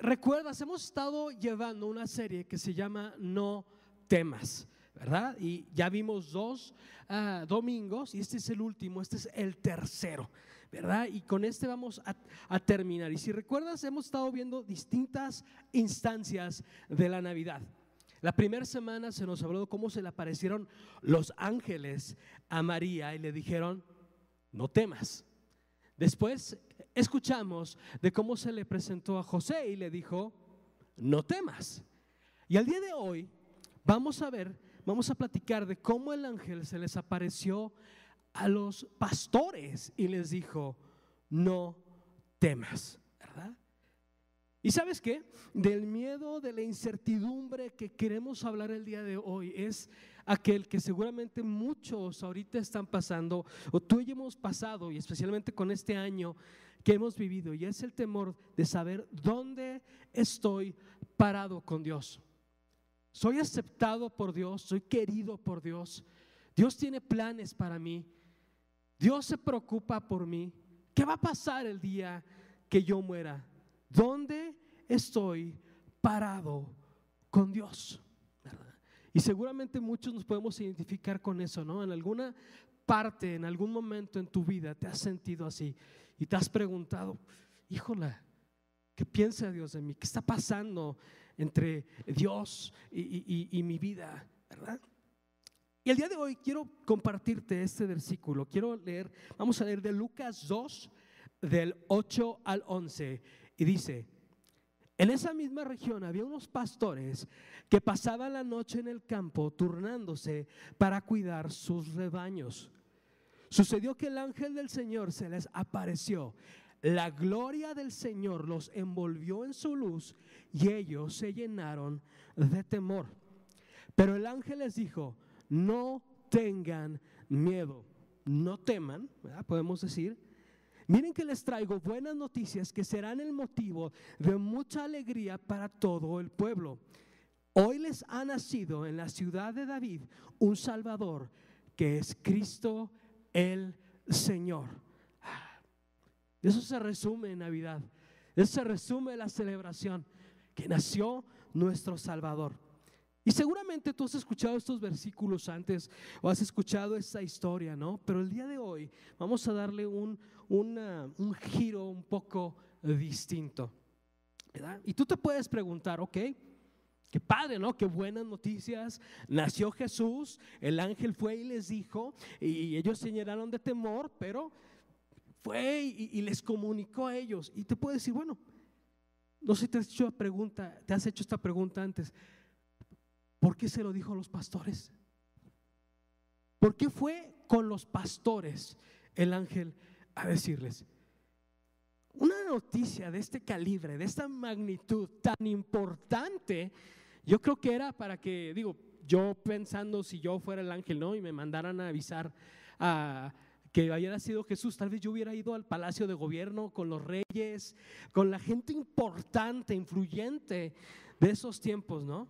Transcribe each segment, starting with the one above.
recuerdas, hemos estado llevando una serie que se llama No temas, ¿verdad? Y ya vimos dos ah, domingos y este es el último, este es el tercero, ¿verdad? Y con este vamos a, a terminar. Y si recuerdas, hemos estado viendo distintas instancias de la Navidad. La primera semana se nos habló de cómo se le aparecieron los ángeles a María y le dijeron, no temas. Después escuchamos de cómo se le presentó a José y le dijo, no temas. Y al día de hoy vamos a ver, vamos a platicar de cómo el ángel se les apareció a los pastores y les dijo, no temas, ¿verdad? Y sabes qué? Del miedo, de la incertidumbre que queremos hablar el día de hoy es aquel que seguramente muchos ahorita están pasando, o tú y hemos pasado, y especialmente con este año que hemos vivido, y es el temor de saber dónde estoy parado con Dios. Soy aceptado por Dios, soy querido por Dios. Dios tiene planes para mí. Dios se preocupa por mí. ¿Qué va a pasar el día que yo muera? ¿Dónde estoy parado con Dios? Y seguramente muchos nos podemos identificar con eso, ¿no? En alguna parte, en algún momento en tu vida te has sentido así y te has preguntado, híjole, ¿qué piensa Dios de mí? ¿Qué está pasando entre Dios y, y mi vida? ¿Verdad? Y el día de hoy quiero compartirte este versículo. Quiero leer, vamos a leer de Lucas 2, del 8 al 11. Y dice, en esa misma región había unos pastores que pasaban la noche en el campo turnándose para cuidar sus rebaños. Sucedió que el ángel del Señor se les apareció. La gloria del Señor los envolvió en su luz y ellos se llenaron de temor. Pero el ángel les dijo, no tengan miedo, no teman, podemos decir, Miren que les traigo buenas noticias que serán el motivo de mucha alegría para todo el pueblo. Hoy les ha nacido en la ciudad de David un Salvador que es Cristo el Señor. Eso se resume en Navidad. Eso se resume la celebración que nació nuestro Salvador. Y seguramente tú has escuchado estos versículos antes o has escuchado esta historia, ¿no? Pero el día de hoy vamos a darle un, un giro un poco distinto. ¿verdad? Y tú te puedes preguntar, ok, Padre, ¿no? Qué buenas noticias. Nació Jesús, el ángel fue y les dijo, y ellos se llenaron de temor, pero fue y, les comunicó a ellos. Y te puedes decir, bueno, no sé si te has hecho, pregunta, te has hecho esta pregunta antes. ¿Por qué se lo dijo a los pastores? ¿Por qué fue con los pastores el ángel a decirles? Una noticia de este calibre, de esta magnitud tan importante, yo creo que era para que, digo, yo pensando si yo fuera el ángel, ¿no? Y me mandaran a avisar a que hubiera sido Jesús, tal vez yo hubiera ido al palacio de gobierno con los reyes, con la gente importante, influyente de esos tiempos, ¿no?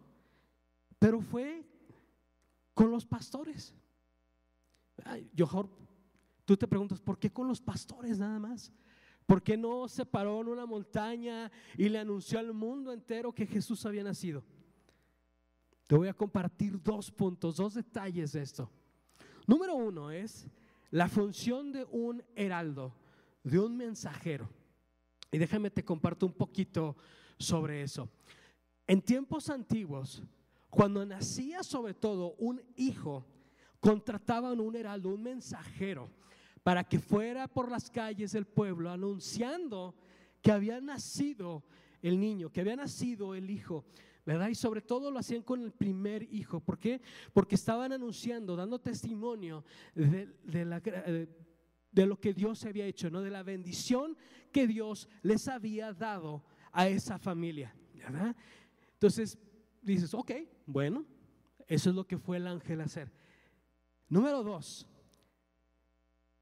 Pero fue con los pastores. Yo, tú te preguntas, ¿por qué con los pastores nada más? ¿Por qué no se paró en una montaña y le anunció al mundo entero que Jesús había nacido? Te voy a compartir dos puntos, dos detalles de esto. Número uno es la función de un heraldo, de un mensajero. Y déjame te comparto un poquito sobre eso. En tiempos antiguos, cuando nacía sobre todo un hijo, contrataban un heraldo, un mensajero, para que fuera por las calles del pueblo anunciando que había nacido el niño, que había nacido el hijo. ¿Verdad? Y sobre todo lo hacían con el primer hijo. ¿Por qué? Porque estaban anunciando, dando testimonio de, de, lo que Dios había hecho, ¿no? De la bendición que Dios les había dado a esa familia, ¿verdad? Entonces dices, ok, bueno, eso es lo que fue el ángel hacer. Número dos,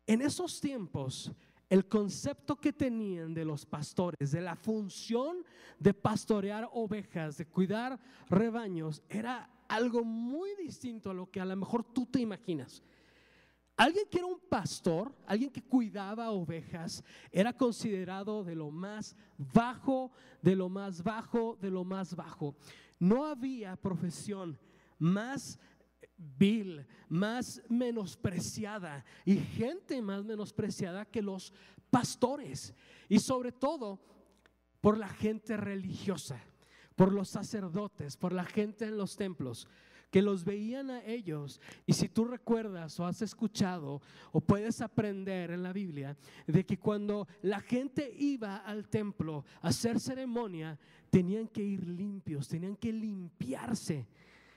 en esos tiempos, el concepto que tenían de los pastores, de la función de pastorear ovejas, de cuidar rebaños, era algo muy distinto a lo que a lo mejor tú te imaginas. Alguien que era un pastor, alguien que cuidaba ovejas, era considerado de lo más bajo, de lo más bajo, de lo más bajo. No había profesión más vil, más menospreciada y gente más menospreciada que los pastores. Y sobre todo por la gente religiosa, por los sacerdotes, por la gente en los templos que los veían a ellos. Y si tú recuerdas o has escuchado o puedes aprender en la Biblia de que cuando la gente iba al templo a hacer ceremonia, tenían que ir limpios, tenían que limpiarse.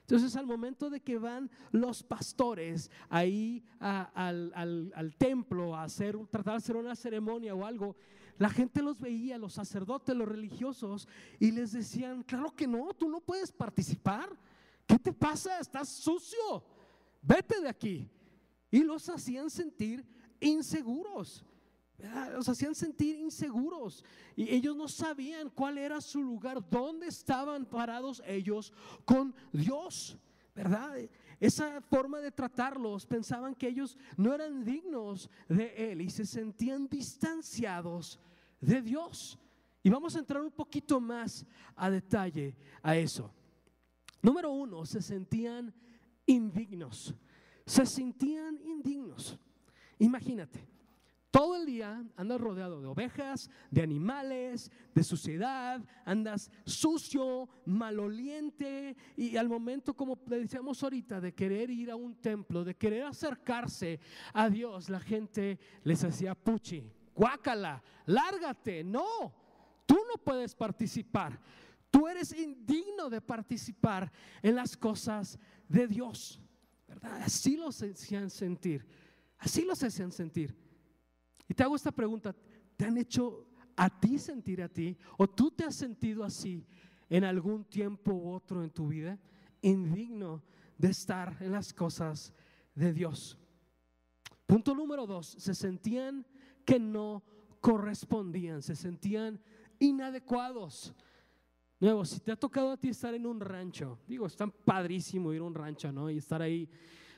Entonces al momento de que van los pastores ahí al, templo a hacer, tratar de hacer una ceremonia o algo, la gente los veía, los sacerdotes, los religiosos, y les decían, claro que no, tú no puedes participar. ¿Qué te pasa? Estás sucio. Vete de aquí. Y los hacían sentir inseguros. Los hacían sentir inseguros. Y ellos no sabían cuál era su lugar, dónde estaban parados ellos con Dios. ¿Verdad? Esa forma de tratarlos, pensaban que ellos no eran dignos de Él y se sentían distanciados de Dios. Y vamos a entrar un poquito más a detalle a eso. Número uno, se sentían indignos. Se sentían indignos. Imagínate, todo el día andas rodeado de ovejas, de animales, de suciedad, andas sucio, maloliente y al momento, como le decíamos ahorita, de querer ir a un templo, de querer acercarse a Dios, la gente les hacía puchi, guácala, lárgate, no, tú no puedes participar. Tú eres indigno de participar en las cosas de Dios. ¿Verdad? Así los hacían sentir. Así los hacían sentir. Y te hago esta pregunta. ¿Te han hecho a ti sentir a ti? ¿O tú te has sentido así en algún tiempo u otro en tu vida? Indigno de estar en las cosas de Dios. Punto número dos. Se sentían que no correspondían. Se sentían inadecuados. Nuevo, si te ha tocado a ti estar en un rancho, digo, es tan padrísimo ir a un rancho, ¿no? Y estar ahí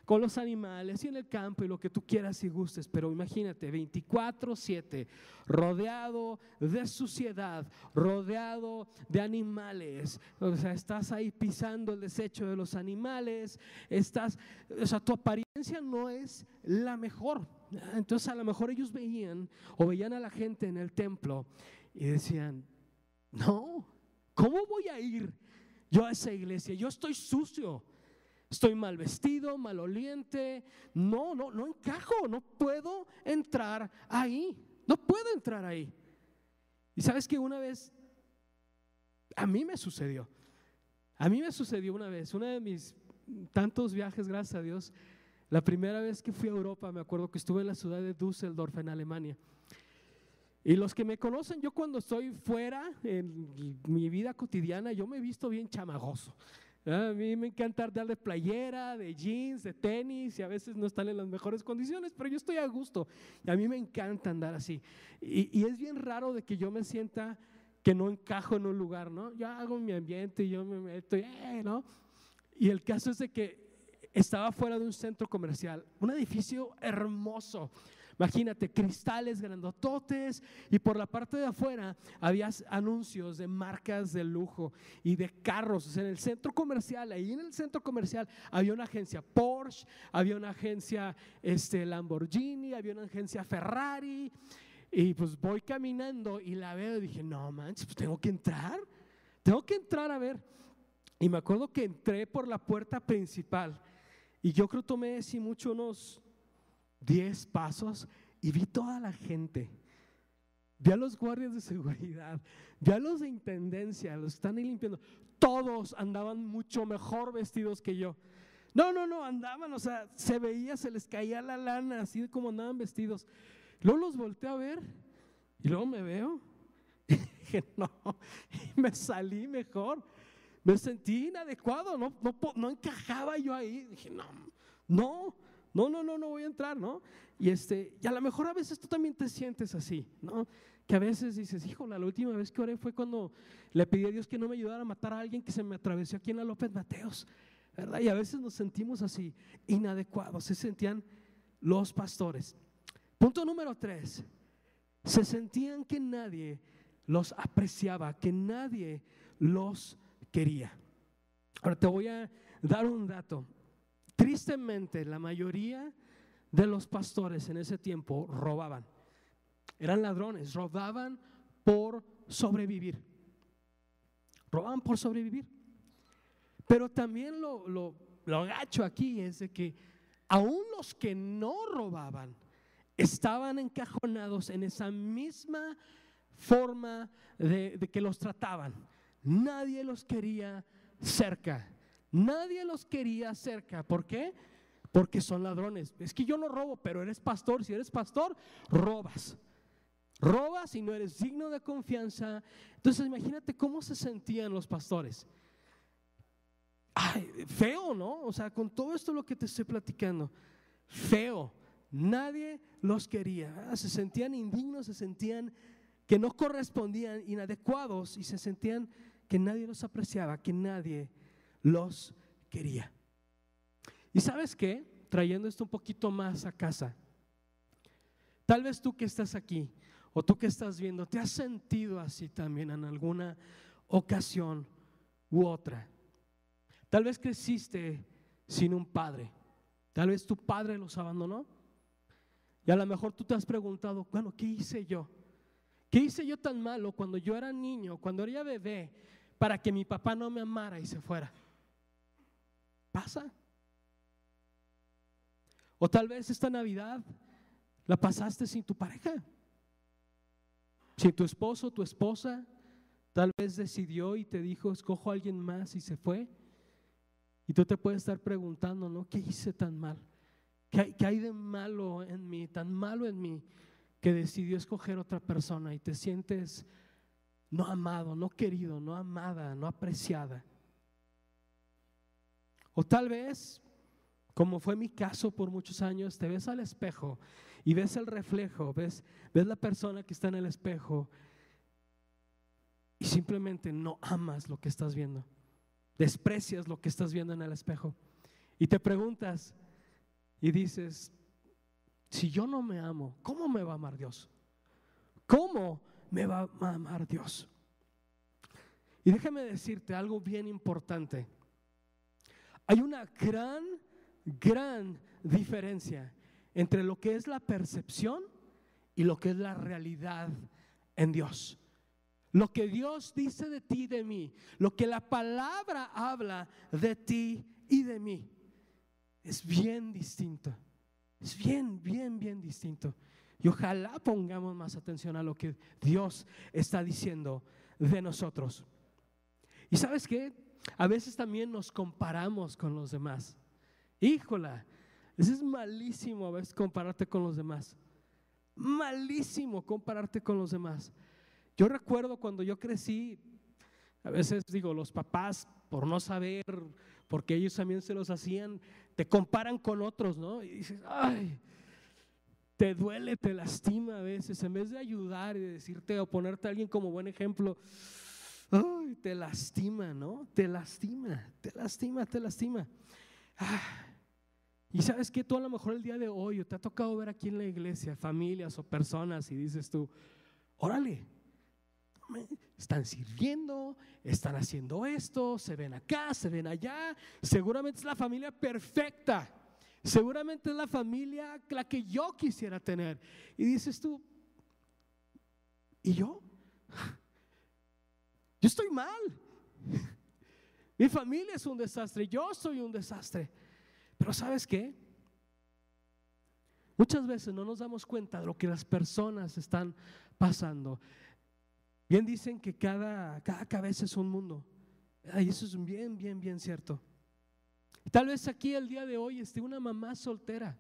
con los animales y en el campo y lo que tú quieras y gustes, pero imagínate, 24/7, rodeado de suciedad, rodeado de animales, o sea, estás ahí pisando el desecho de los animales, estás, o sea, tu apariencia no es la mejor. Entonces a lo mejor ellos veían o veían a la gente en el templo y decían, no, ¿Cómo voy a ir yo a esa iglesia? Yo estoy sucio. Estoy mal vestido, maloliente. No, no, no encajo. No puedo entrar ahí. No puedo entrar ahí. Y sabes que una vez, a mí me sucedió. A mí me sucedió una vez, una de mis tantos viajes, gracias a Dios. La primera vez que fui a Europa, me acuerdo que estuve en la ciudad de Düsseldorf, en Alemania. Y los que me conocen, yo cuando estoy fuera en mi vida cotidiana, yo me he visto bien chamagoso. A mí me encanta de playera, de jeans, de tenis y a veces no están en las mejores condiciones, pero yo estoy a gusto y a mí me encanta andar así. Y, es bien raro de que yo me sienta que no encajo en un lugar, ¿no? Yo hago mi ambiente y yo me meto, eh, ¿no? Y el caso es de que estaba fuera de un centro comercial, un edificio hermoso Imagínate, cristales grandototes y por la parte de afuera había anuncios de marcas de lujo y de carros. en el centro comercial, ahí en el centro comercial había una agencia Porsche, había una agencia este, Lamborghini, había una agencia Ferrari. Y pues voy caminando y la veo y dije, no manches, pues tengo que entrar, tengo que entrar a ver. Y me acuerdo que entré por la puerta principal y yo creo tomé así mucho unos 10 pasos y vi toda la gente. Vi a los guardias de seguridad, vi a los de intendencia, los están ahí limpiando. Todos andaban mucho mejor vestidos que yo. No, no, no, andaban, o sea, se veía, se les caía la lana, así como andaban vestidos. Luego los volteé a ver y luego me veo. Dije, no, y me salí mejor. me sentí inadecuado, no, no, no encajaba yo ahí. Dije, no, no, no, no, no, no voy a entrar, ¿no? Y, este, y a lo mejor a veces tú también te sientes así, ¿no? Que a veces dices, híjole, la última vez que oré fue cuando le pedí a Dios que no me ayudara a matar a alguien que se me atravesó aquí en la López Mateos, ¿verdad? Y a veces nos sentimos así, inadecuados, se sentían los pastores. Punto número tres, se sentían que nadie los apreciaba, que nadie los quería. Ahora te voy a dar un dato. Tristemente, la mayoría de los pastores en ese tiempo robaban. Eran ladrones, robaban por sobrevivir. Robaban por sobrevivir. Pero también lo, lo, lo aquí es de que aún los que no robaban estaban encajonados en esa misma forma de que los trataban. Nadie los quería cerca. Nadie los quería cerca. ¿Por qué? Porque son ladrones. Es que yo no robo, pero eres pastor. Si eres pastor, robas. Robas y no eres digno de confianza. Entonces imagínate cómo se sentían los pastores. Ay, feo, ¿no? O sea, con todo esto lo que te estoy platicando. Feo. Nadie los quería. Se sentían indignos, se sentían que no correspondían, inadecuados y se sentían que nadie los apreciaba, que nadie los quería. Y sabes qué, trayendo esto un poquito más a casa, tal vez tú que estás aquí o tú que estás viendo, te has sentido así también en alguna ocasión u otra. Tal vez creciste sin un padre, tal vez tu padre los abandonó. Y a lo mejor tú te has preguntado, bueno, ¿qué hice yo? ¿Qué hice yo tan malo cuando yo era niño, cuando era bebé, para que mi papá no me amara y se fuera? Pasa. O tal vez esta Navidad la pasaste sin tu pareja, sin tu esposo, tu esposa. Tal vez decidió y te dijo, escojo a alguien más y se fue. Y tú te puedes estar preguntando, ¿no? ¿Qué hice tan mal? ¿Qué ¿Qué hay, de malo en mí, tan malo en mí, que decidió escoger otra persona y te sientes no amado, no querido, no amada, no apreciada? O tal vez, como fue mi caso por muchos años, te ves al espejo y ves el reflejo, ves, ves la persona que está en el espejo y simplemente no amas lo que estás viendo. Desprecias lo que estás viendo en el espejo. Y te preguntas y dices, si yo no me amo, ¿cómo me va a amar Dios? ¿Cómo me va a amar Dios? Y déjame decirte algo bien importante. Hay una gran, gran diferencia entre lo que es la percepción y lo que es la realidad en Dios. Lo que Dios dice de ti y de mí, lo que la palabra habla de ti y de mí, es bien distinto. Es bien, bien, bien distinto. Y ojalá pongamos más atención a lo que Dios está diciendo de nosotros. ¿Y sabes qué? A veces también nos comparamos con los demás. Híjola, eso es malísimo a veces compararte con los demás. Malísimo compararte con los demás. Yo recuerdo cuando yo crecí, a veces digo, los papás, por no saber, porque ellos también se los hacían, te comparan con otros, ¿no? Y dices, ay, te duele, te lastima a veces, en vez de ayudar y decirte o ponerte a alguien como buen ejemplo, te lastima, ¿no? Te lastima, te lastima, te lastima. Ah, y sabes que tú a lo mejor el día de hoy te ha tocado ver aquí en la iglesia familias o personas y dices tú, órale, están sirviendo, están haciendo esto, se ven acá, se ven allá, seguramente es la familia perfecta. Seguramente es la familia la que yo quisiera tener. Y dices tú, ¿y yo? Yo estoy mal. Mi familia es un desastre, yo soy un desastre. Pero ¿sabes qué? Muchas veces no nos damos cuenta de lo que las personas están pasando. Bien dicen que cada, cada cabeza es un mundo. Y eso es bien, bien, bien cierto. Tal vez aquí el día de hoy esté una mamá soltera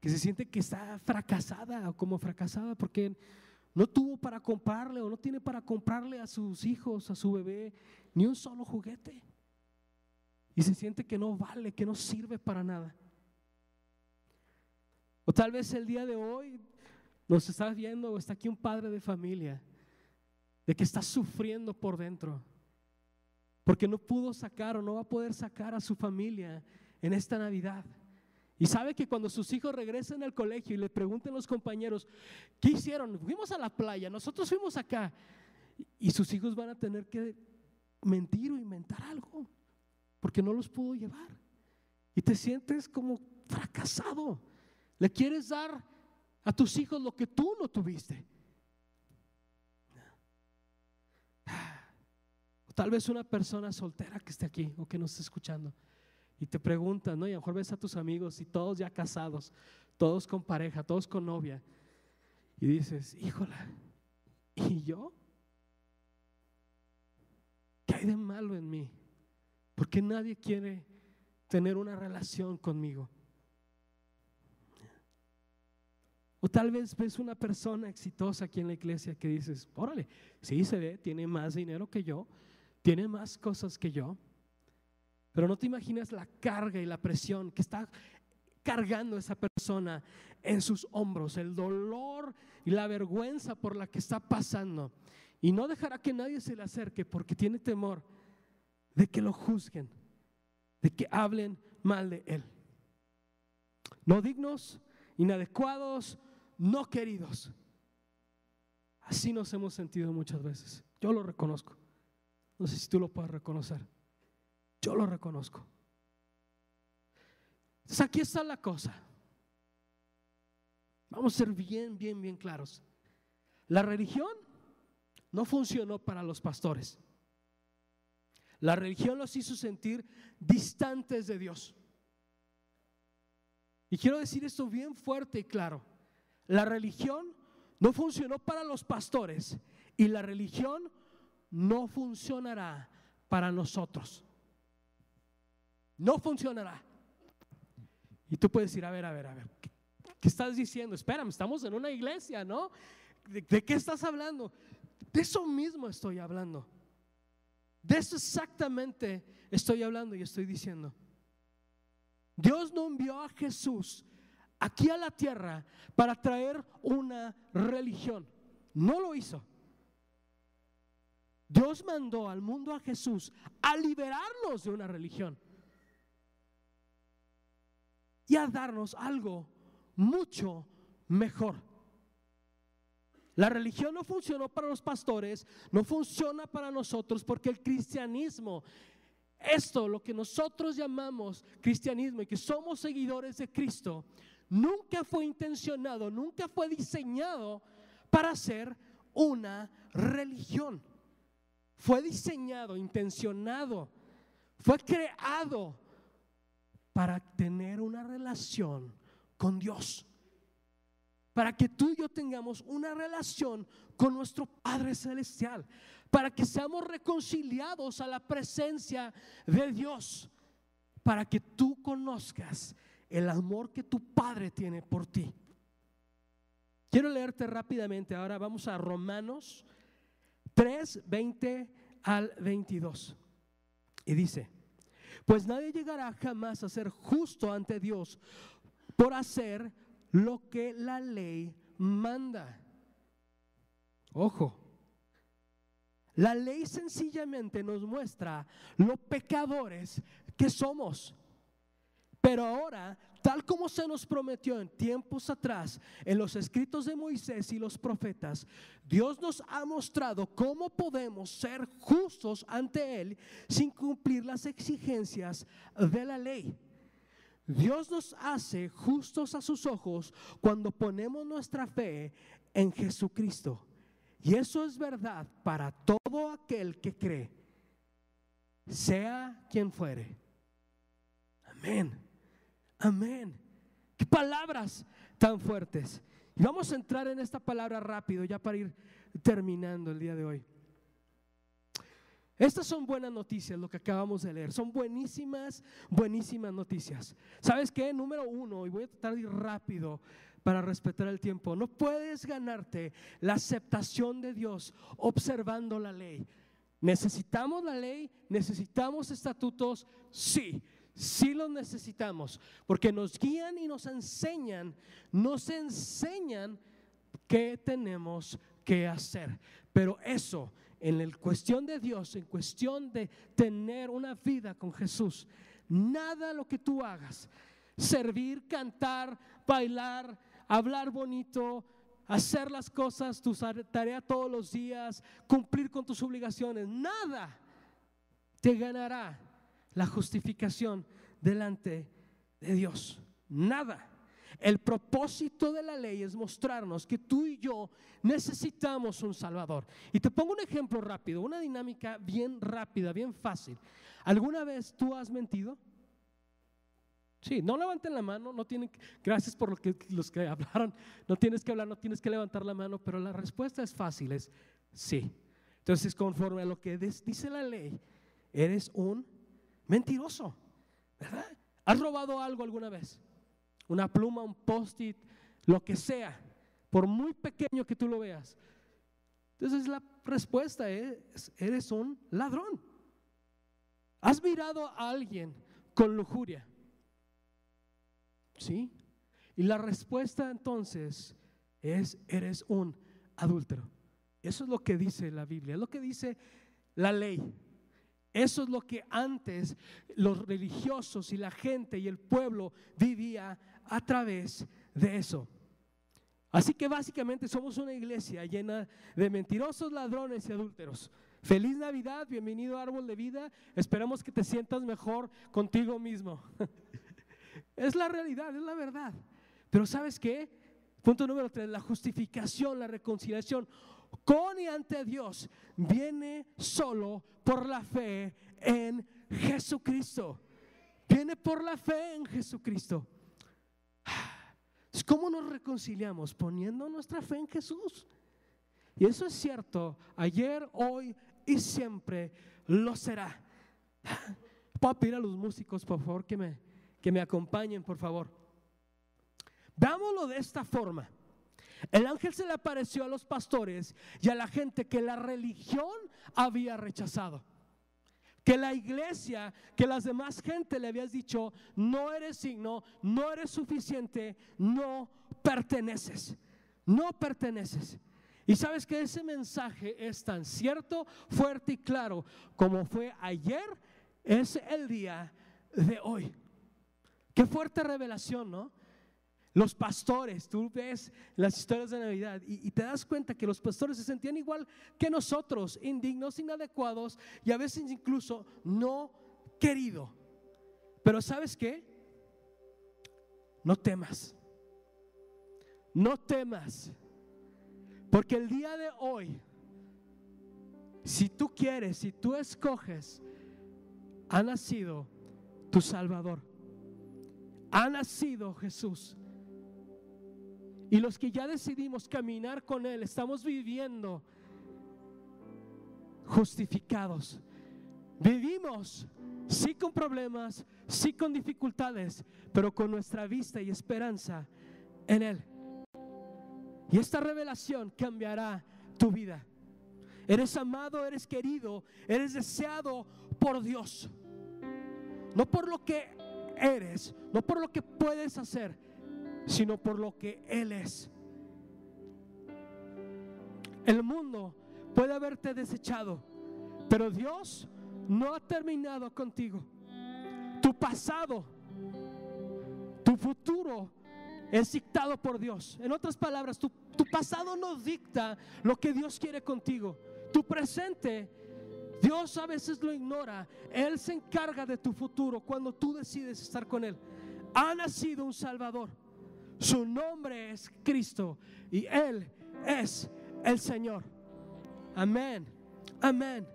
que se siente que está fracasada o como fracasada porque no tuvo para comprarle o no tiene para comprarle a sus hijos, a su bebé, ni un solo juguete. Y se siente que no vale, que no sirve para nada. O tal vez el día de hoy nos estás viendo o está aquí un padre de familia de que está sufriendo por dentro porque no pudo sacar o no va a poder sacar a su familia en esta Navidad. Y sabe que cuando sus hijos regresen al colegio y le pregunten los compañeros, ¿qué hicieron? Fuimos a la playa, nosotros fuimos acá. Y sus hijos van a tener que mentir o inventar algo, porque no los pudo llevar. Y te sientes como fracasado. Le quieres dar a tus hijos lo que tú no tuviste. Tal vez una persona soltera que esté aquí o que nos esté escuchando y te pregunta, ¿no? Y a lo mejor ves a tus amigos y todos ya casados, todos con pareja, todos con novia. Y dices, híjola, ¿y yo? ¿Qué hay de malo en mí? Porque nadie quiere tener una relación conmigo. O tal vez ves una persona exitosa aquí en la iglesia que dices, órale, sí se ve, tiene más dinero que yo, tiene más cosas que yo, pero no te imaginas la carga y la presión que está cargando esa persona en sus hombros, el dolor y la vergüenza por la que está pasando. Y no dejará que nadie se le acerque porque tiene temor de que lo juzguen, de que hablen mal de él. No dignos, inadecuados, no queridos. Así nos hemos sentido muchas veces. Yo lo reconozco. No sé si tú lo puedes reconocer. Yo lo reconozco. Entonces aquí está la cosa. Vamos a ser bien, bien, bien claros. La religión no funcionó para los pastores. La religión los hizo sentir distantes de Dios. Y quiero decir esto bien fuerte y claro. La religión no funcionó para los pastores y la religión no funcionará para nosotros. No funcionará. Y tú puedes decir, a ver, a ver, a ver, ¿qué, estás diciendo? Espérame, estamos en una iglesia, ¿no? ¿De, ¿De, qué estás hablando? De eso mismo estoy hablando. De eso exactamente estoy hablando y estoy diciendo. Dios no envió a Jesús aquí a la tierra para traer una religión. No lo hizo. Dios mandó al mundo a Jesús a liberarnos de una religión y a darnos algo mucho mejor. La religión no funcionó para los pastores, no funciona para nosotros porque el cristianismo, esto lo que nosotros llamamos cristianismo y que somos seguidores de Cristo, nunca fue intencionado, nunca fue diseñado para ser una religión fue diseñado, intencionado, fue creado para tener una relación con Dios. Para que tú y yo tengamos una relación con nuestro Padre Celestial. Para que seamos reconciliados a la presencia de Dios. Para que tú conozcas el amor que tu Padre tiene por ti. Quiero leerte rápidamente. Ahora vamos a Romanos 3, 20 al 22. Y dice, pues nadie llegará jamás a ser justo ante Dios por hacer lo que la ley manda. Ojo, la ley sencillamente nos muestra lo pecadores que somos. Pero ahora tal como se nos prometió en tiempos atrás en los escritos de Moisés y los profetas, Dios nos ha mostrado cómo podemos ser justos ante Él sin cumplir las exigencias de la ley. Dios nos hace justos a sus ojos cuando ponemos nuestra fe en Jesucristo. Y eso es verdad para todo aquel que cree, sea quien fuere. Amén. Amén. Qué palabras tan fuertes. Y vamos a entrar en esta palabra rápido ya para ir terminando el día de hoy. Estas son buenas noticias, lo que acabamos de leer. Son buenísimas, buenísimas noticias. ¿Sabes qué? Número uno, y voy a tratar de ir rápido para respetar el tiempo. No puedes ganarte la aceptación de Dios observando la ley. ¿Necesitamos la ley? ¿Necesitamos estatutos? Sí, sí los necesitamos, porque nos guían y nos enseñan, nos enseñan qué tenemos que hacer. Pero eso, en el cuestión de Dios, en cuestión de tener una vida con Jesús, nada lo que tú hagas, servir, cantar, bailar, hablar bonito, hacer las cosas, tu tarea todos los días, cumplir con tus obligaciones, nada te ganará la justificación delante de Dios. Nada. El propósito de la ley es mostrarnos que tú y yo necesitamos un Salvador. Y te pongo un ejemplo rápido, una dinámica bien rápida, bien fácil. ¿Alguna vez tú has mentido? Sí, no levanten la mano, no tienen, gracias por lo que, los que hablaron, no tienes que hablar, no tienes que levantar la mano, pero la respuesta es fácil, es sí. Entonces, conforme a lo que dice la ley, eres un mentiroso, ¿verdad? ¿Has robado algo alguna vez? Una pluma, un post-it, lo que sea, por muy pequeño que tú lo veas. Entonces la respuesta es, eres un ladrón. ¿Has mirado a alguien con lujuria? ¿Sí? Y la respuesta entonces es, eres un adúltero. Eso es lo que dice la Biblia, es lo que dice la ley. Eso es lo que antes los religiosos y la gente y el pueblo vivía a través de eso. Así que básicamente somos una iglesia llena de mentirosos, ladrones y adúlteros. Feliz Navidad, bienvenido Árbol de Vida. Esperamos que te sientas mejor contigo mismo. Es la realidad, es la verdad. Pero ¿sabes qué? Punto número tres, la justificación, la reconciliación con y ante Dios viene solo por la fe en Jesucristo. Viene por la fe en Jesucristo. ¿Cómo nos reconciliamos? Poniendo nuestra fe en Jesús. Y eso es cierto, ayer, hoy y siempre lo será. Puedo pedir a los músicos, por favor, que me que me acompañen, por favor. Veámoslo de esta forma. El ángel se le apareció a los pastores y a la gente que la religión había rechazado. Que la iglesia, que las demás gente le habías dicho, no eres signo, no eres suficiente, no perteneces, no perteneces. Y sabes que ese mensaje es tan cierto, fuerte y claro como fue ayer, es el día de hoy. Qué fuerte revelación, ¿no? Los pastores, tú ves las historias de Navidad y, te das cuenta que los pastores se sentían igual que nosotros, indignos, inadecuados y a veces incluso no querido. Pero ¿sabes qué? No temas. No temas. Porque el día de hoy, si tú quieres, si tú escoges, ha nacido tu Salvador ha nacido Jesús. Y los que ya decidimos caminar con Él, estamos viviendo justificados. Vivimos, sí con problemas, sí con dificultades, pero con nuestra vista y esperanza en Él. Y esta revelación cambiará tu vida. Eres amado, eres querido, eres deseado por Dios. No por lo que eres, no por lo que puedes hacer, sino por lo que Él es. El mundo puede haberte desechado, pero Dios no ha terminado contigo. Tu pasado, tu futuro es dictado por Dios. En otras palabras, tu, pasado no dicta lo que Dios quiere contigo. Tu presente Dios a veces lo ignora. Él se encarga de tu futuro cuando tú decides estar con Él. Ha nacido un Salvador. Su nombre es Cristo y Él es el Señor. Amén. Amén.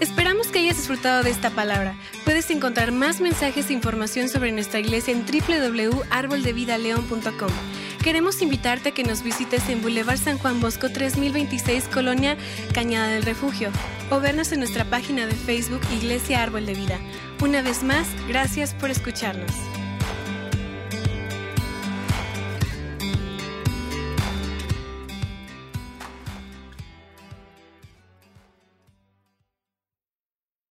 Esperamos que hayas disfrutado de esta palabra. Puedes encontrar más mensajes e información sobre nuestra iglesia en www.arboldevidaleon.com. Queremos invitarte a que nos visites en Boulevard San Juan Bosco 3026, Colonia Cañada del Refugio, o vernos en nuestra página de Facebook Iglesia Árbol de Vida. Una vez más, gracias por escucharnos.